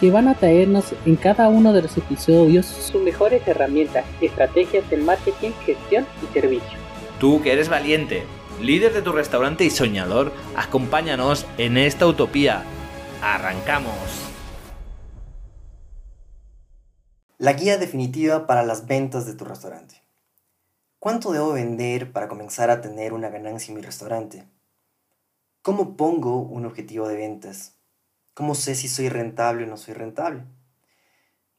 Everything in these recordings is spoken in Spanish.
que van a traernos en cada uno de los episodios sus mejores herramientas, estrategias de marketing, gestión y servicio. Tú que eres valiente, líder de tu restaurante y soñador, acompáñanos en esta utopía. ¡Arrancamos! La guía definitiva para las ventas de tu restaurante. ¿Cuánto debo vender para comenzar a tener una ganancia en mi restaurante? ¿Cómo pongo un objetivo de ventas? ¿Cómo sé si soy rentable o no soy rentable?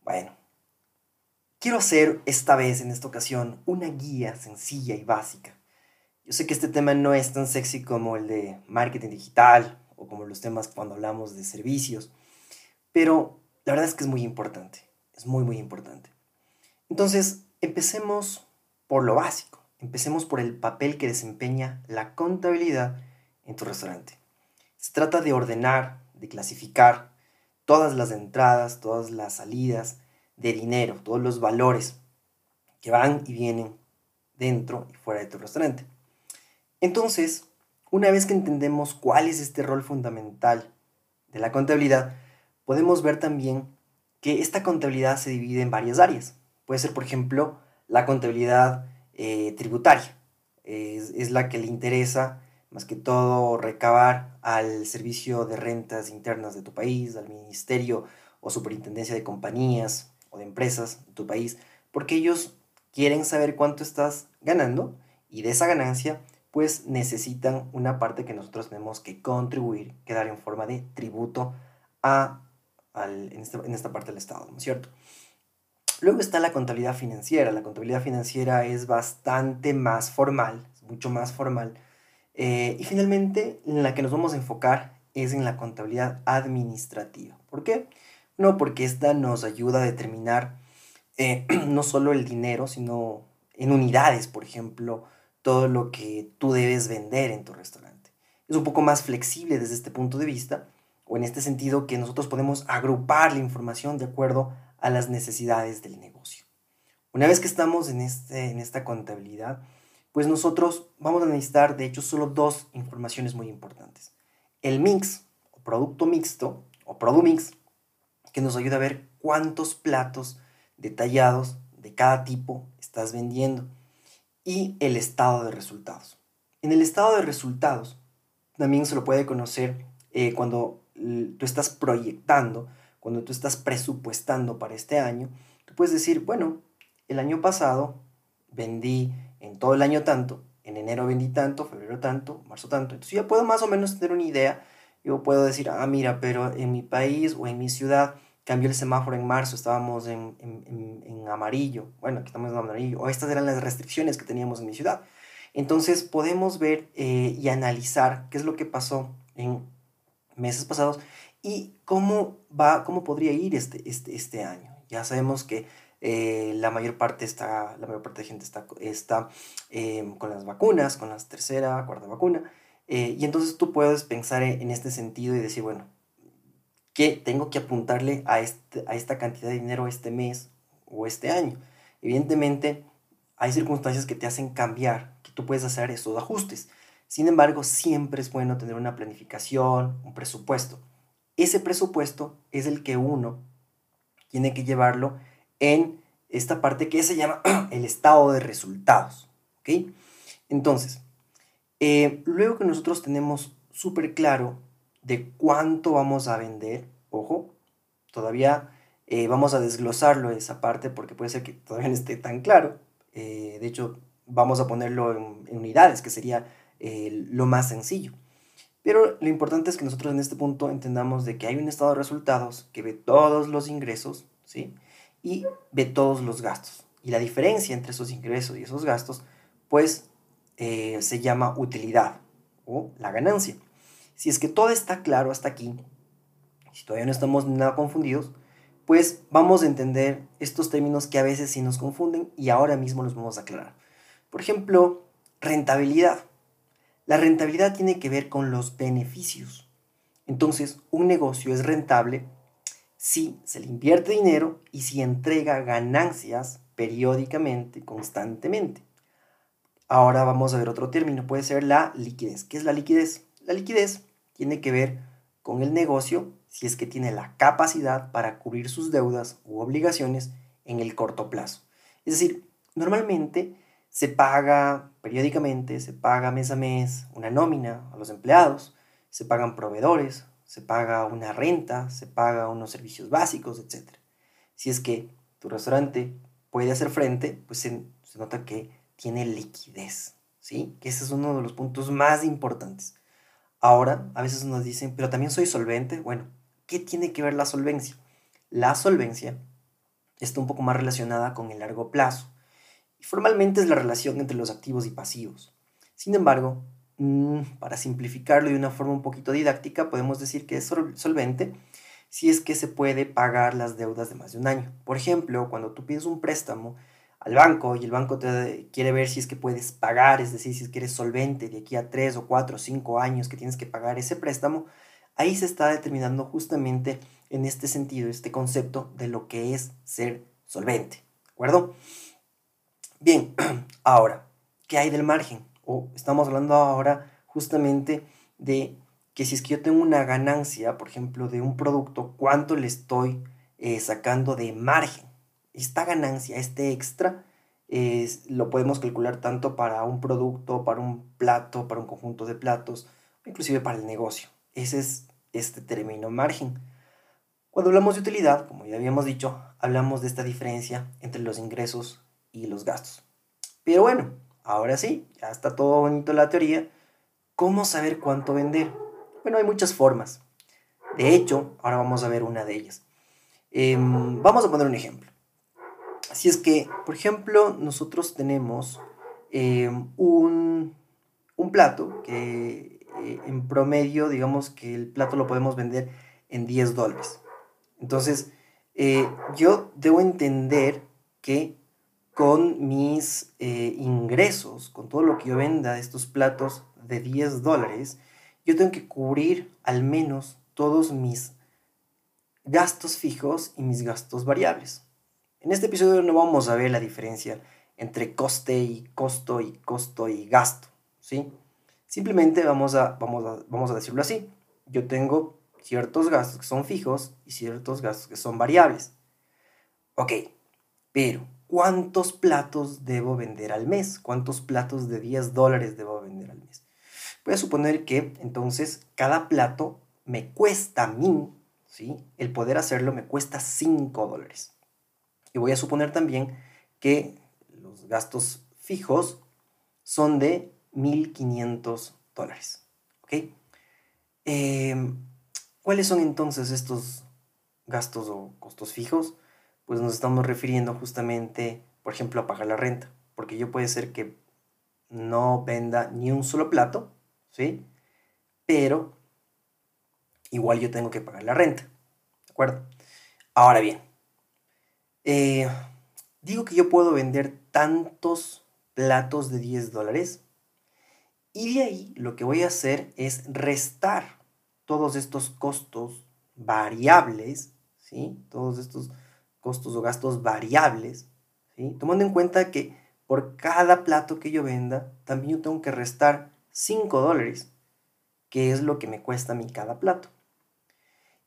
Bueno, quiero hacer esta vez, en esta ocasión, una guía sencilla y básica. Yo sé que este tema no es tan sexy como el de marketing digital o como los temas cuando hablamos de servicios, pero la verdad es que es muy importante, es muy, muy importante. Entonces, empecemos por lo básico, empecemos por el papel que desempeña la contabilidad en tu restaurante. Se trata de ordenar de clasificar todas las entradas, todas las salidas de dinero, todos los valores que van y vienen dentro y fuera de tu restaurante. Entonces, una vez que entendemos cuál es este rol fundamental de la contabilidad, podemos ver también que esta contabilidad se divide en varias áreas. Puede ser, por ejemplo, la contabilidad eh, tributaria. es, la que le interesa más que todo recabar al servicio de rentas internas de tu país, al ministerio o superintendencia de compañías o de empresas de tu país, porque ellos quieren saber cuánto estás ganando y de esa ganancia pues necesitan una parte que nosotros tenemos que contribuir, que dar en forma de tributo a, en, esta, en esta parte del Estado, ¿no es cierto? Luego está la contabilidad financiera. La contabilidad financiera es bastante más formal, mucho más formal, eh, y finalmente, en la que nos vamos a enfocar es en la contabilidad administrativa. ¿Por qué? No, porque esta nos ayuda a determinar eh, no solo el dinero, sino en unidades, por ejemplo, todo lo que tú debes vender en tu restaurante. Es un poco más flexible desde este punto de vista, o en este sentido que nosotros podemos agrupar la información de acuerdo a las necesidades del negocio. Una vez que estamos en, este, en esta contabilidad, pues nosotros vamos a necesitar, de hecho, solo dos informaciones muy importantes. El mix, o producto mixto, o mix, que nos ayuda a ver cuántos platos detallados de cada tipo estás vendiendo. Y el estado de resultados. En el estado de resultados también se lo puede conocer eh, cuando tú estás proyectando, cuando tú estás presupuestando para este año. Tú puedes decir, bueno, el año pasado vendí en todo el año tanto, en enero vendí tanto, febrero tanto, marzo tanto. Entonces ya puedo más o menos tener una idea. Yo puedo decir, ah, mira, pero en mi país o en mi ciudad cambió el semáforo en marzo, estábamos en, amarillo. Bueno, aquí estamos en amarillo. O estas eran las restricciones que teníamos en mi ciudad. Entonces podemos ver eh, y analizar qué es lo que pasó en meses pasados y cómo va, cómo podría ir este, este, este año. Ya sabemos que eh, la mayor parte está, la mayor parte de gente está, está em, con las vacunas, con la tercera, cuarta vacuna. Eh, y entonces tú puedes pensar en, este sentido y decir, bueno, ¿qué tengo que apuntarle a, este, a esta cantidad de dinero este mes o este año? Evidentemente, hay circunstancias que te hacen cambiar, que tú puedes hacer esos ajustes. Sin embargo, siempre es bueno tener una planificación, un presupuesto. Ese presupuesto es el que uno tiene que llevarlo en esta parte que se llama el estado de resultados. ¿ok? Entonces, eh, luego que nosotros tenemos súper claro de cuánto vamos a vender, ojo, todavía eh, vamos a desglosarlo esa parte porque puede ser que todavía no esté tan claro. Eh, de hecho, vamos a ponerlo en, en unidades, que sería lo más sencillo. Pero lo importante es que nosotros en este punto entendamos de que hay un estado de resultados que ve todos los ingresos, ¿sí? Y ve todos los gastos. Y la diferencia entre esos ingresos y esos gastos, pues eh, se llama utilidad o la ganancia. Si es que todo está claro hasta aquí, si todavía no estamos nada confundidos, pues vamos a entender estos términos que a veces sí nos confunden y ahora mismo los vamos a aclarar. Por ejemplo, rentabilidad. La rentabilidad tiene que ver con los beneficios. Entonces, un negocio es rentable si se le invierte dinero y si entrega ganancias periódicamente, constantemente. Ahora vamos a ver otro término, puede ser la liquidez. ¿Qué es la liquidez? La liquidez tiene que ver con el negocio si es que tiene la capacidad para cubrir sus deudas u obligaciones en el corto plazo. Es decir, normalmente se paga periódicamente, se paga mes a mes una nómina a los empleados, se pagan proveedores, se paga una renta, se paga unos servicios básicos, etc. Si es que tu restaurante puede hacer frente, pues se, nota que tiene liquidez, ¿sí? Que ese es uno de los puntos más importantes. Ahora, a veces nos dicen, pero también soy solvente. Bueno, ¿qué tiene que ver la solvencia? La solvencia está un poco más relacionada con el largo plazo formalmente es la relación entre los activos y pasivos. Sin embargo, para simplificarlo de una forma un poquito didáctica, podemos decir que es solvente si es que se puede pagar las deudas de más de un año. Por ejemplo, cuando tú pides un préstamo al banco y el banco te quiere ver si es que puedes pagar, es decir, si es que eres solvente de aquí a tres o cuatro o cinco años que tienes que pagar ese préstamo, ahí se está determinando justamente en este sentido, este concepto de lo que es ser solvente. ¿De acuerdo? Bien, ahora, ¿qué hay del margen? O estamos hablando ahora justamente de que si es que yo tengo una ganancia, por ejemplo, de un producto, ¿cuánto le estoy eh, sacando de margen? Esta ganancia, este extra, es, lo podemos calcular tanto para un producto, para un plato, para un conjunto de platos, inclusive para el negocio. Ese es este término margen. Cuando hablamos de utilidad, como ya habíamos dicho, hablamos de esta diferencia entre los ingresos y los gastos. Pero bueno, ahora sí, ya está todo bonito la teoría. ¿Cómo saber cuánto vender? Bueno, hay muchas formas. De hecho, ahora vamos a ver una de ellas. Em, vamos a poner un ejemplo. Si es que, por ejemplo, nosotros tenemos em, un, un, plato que eh, en promedio, digamos que el plato lo podemos vender en 10 dólares. Entonces, eh, yo debo entender que con mis eh, ingresos, con todo lo que yo venda de estos platos de 10 dólares, yo tengo que cubrir al menos todos mis gastos fijos y mis gastos variables. En este episodio no vamos a ver la diferencia entre coste y costo y costo y gasto, ¿sí? Simplemente vamos a, vamos a, vamos a decirlo así. Yo tengo ciertos gastos que son fijos y ciertos gastos que son variables. Ok, pero ¿cuántos platos debo vender al mes? ¿Cuántos platos de 10 dólares debo vender al mes? Voy a suponer que entonces cada plato me cuesta a mí, ¿sí? El poder hacerlo me cuesta 5 dólares. Y voy a suponer también que los gastos fijos son de 1.500 dólares. ¿Ok? Em, ¿Cuáles son entonces estos gastos o costos fijos? Pues nos estamos refiriendo justamente, por ejemplo, a pagar la renta, porque yo puede ser que no venda ni un solo plato, ¿sí? Pero igual yo tengo que pagar la renta, ¿de acuerdo? Ahora bien, eh, digo que yo puedo vender tantos platos de 10 dólares y de ahí lo que voy a hacer es restar todos estos costos variables, ¿sí? Todos estos costos o gastos variables, tomando en cuenta que por cada plato que yo venda, también yo tengo que restar 5 dólares, que es lo que me cuesta a mí cada plato.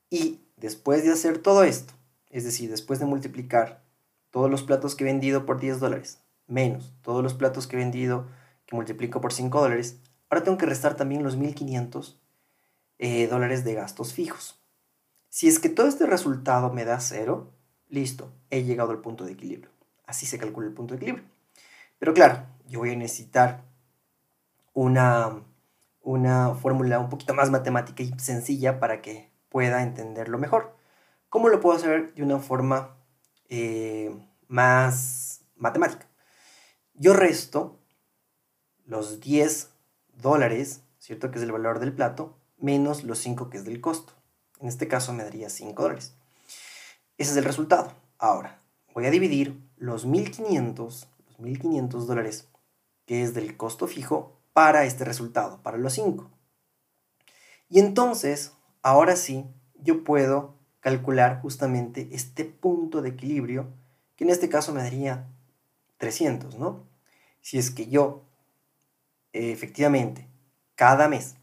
Y después de hacer todo esto, es decir, después de multiplicar todos los platos que he vendido por 10 dólares, menos todos los platos que he vendido que multiplico por 5 dólares, ahora tengo que restar también los 1500 eh, dólares de gastos fijos. Si es que todo este resultado me da cero, listo, he llegado al punto de equilibrio. Así se calcula el punto de equilibrio. Pero claro, yo voy a necesitar una, una fórmula un poquito más matemática y sencilla para que pueda entenderlo mejor. ¿Cómo lo puedo hacer de una forma eh, más matemática? Yo resto los 10 dólares, ¿cierto? Que es el valor del plato, menos los 5 que es del costo. En este caso me daría 5 dólares. Ese es el resultado. Ahora, voy a dividir los 1500, los 1500 dólares que es del costo fijo, para este resultado, para los 5. Y entonces, ahora sí, yo puedo calcular justamente este punto de equilibrio, que en este caso me daría 300, ¿no? Si es que yo, efectivamente, cada mes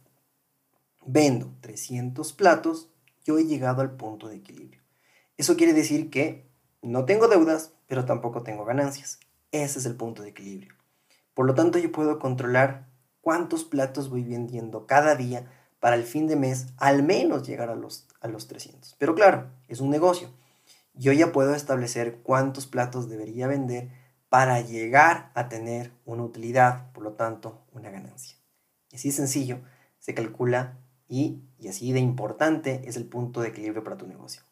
vendo 300 platos, yo he llegado al punto de equilibrio. Eso quiere decir que no tengo deudas, pero tampoco tengo ganancias. Ese es el punto de equilibrio. Por lo tanto, yo puedo controlar cuántos platos voy vendiendo cada día para el fin de mes al menos llegar a los, a los 300. Pero claro, es un negocio. Yo ya puedo establecer cuántos platos debería vender para llegar a tener una utilidad, por lo tanto, una ganancia. Así sencillo se calcula y, y así de importante es el punto de equilibrio para tu negocio.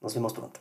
Nos vemos pronto.